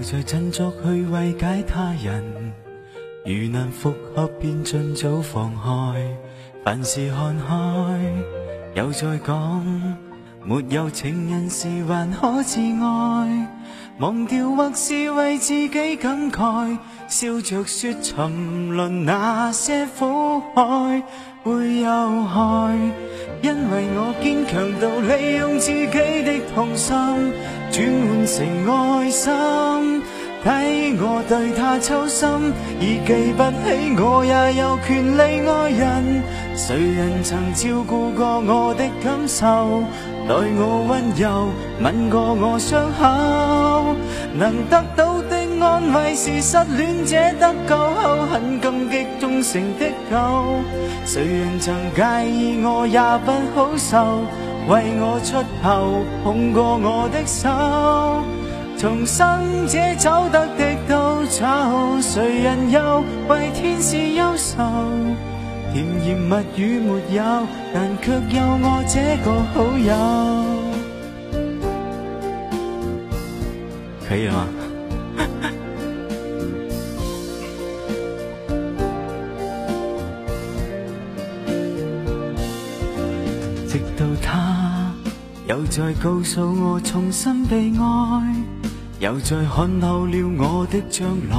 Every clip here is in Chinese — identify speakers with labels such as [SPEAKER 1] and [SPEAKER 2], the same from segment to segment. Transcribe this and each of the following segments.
[SPEAKER 1] 又再振作去慰解他人。如能复合，便尽早放开，凡事看开。又再讲，没有情人时还可自爱，忘掉或是为自己感慨，笑着说沉沦那些苦海会有害，因为我坚强到利用自己的痛心转换成爱心。睇我对他操心，而记不起我也有权利爱人。谁人曾照顾过我的感受，待我温柔，吻过我伤口？能得到的安慰是失恋者得救后很感激忠诚的狗。谁人曾介意我也不好受，为我出头碰过我的手。重生者走得的都走，谁人又为天使忧愁？甜言蜜语没有，但却有我这个好友。可以吗？直到他又再告诉我，重新被爱。又再看透了我的将来，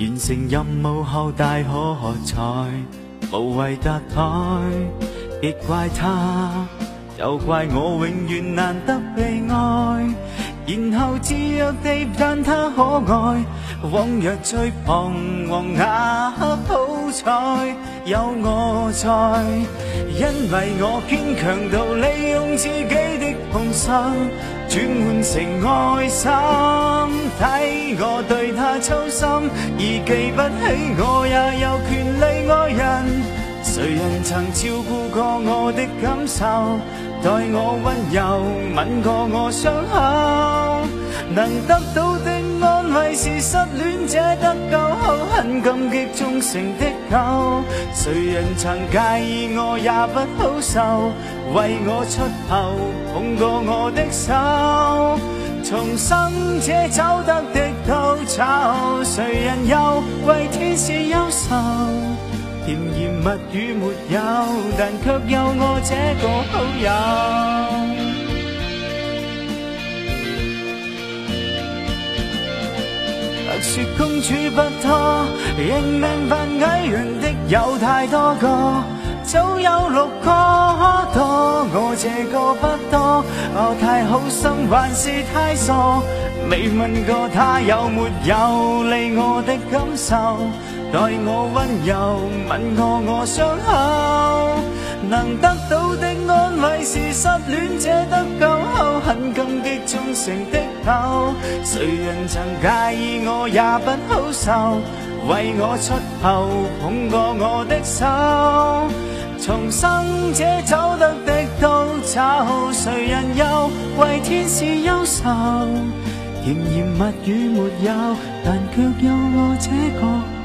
[SPEAKER 1] 完成任务后大可喝彩，无谓搭台，别怪他，就怪我永远难得被爱，然后自若地赞他可爱，往日最彷徨那好彩有我在，因为我坚强到利用自己。心。转换成爱心，睇我对他操心，而记不起我也有权利爱人。谁人曾照顾过我的感受，待我温柔，吻过我伤口？能得到的安慰是失恋者得救很感激忠诚的狗。谁人曾介意我也不好受，为我出头碰过我的手。重生者走得的都走，谁人又为天使忧愁？甜言蜜语没有，但却有我这个好友。说公主不多，认命扮矮人的有太多个，早有六个多，我这个不多。我太好心还是太傻，未问过他有没有理我的感受，待我温柔吻过我伤口。能得到的安慰是失恋者得救后很感激忠诚的谁人曾介意我也不好受，为我出头捧过我的手。重生者走得的都走，谁人又为天使忧愁？甜言蜜语没有，但却有我这个。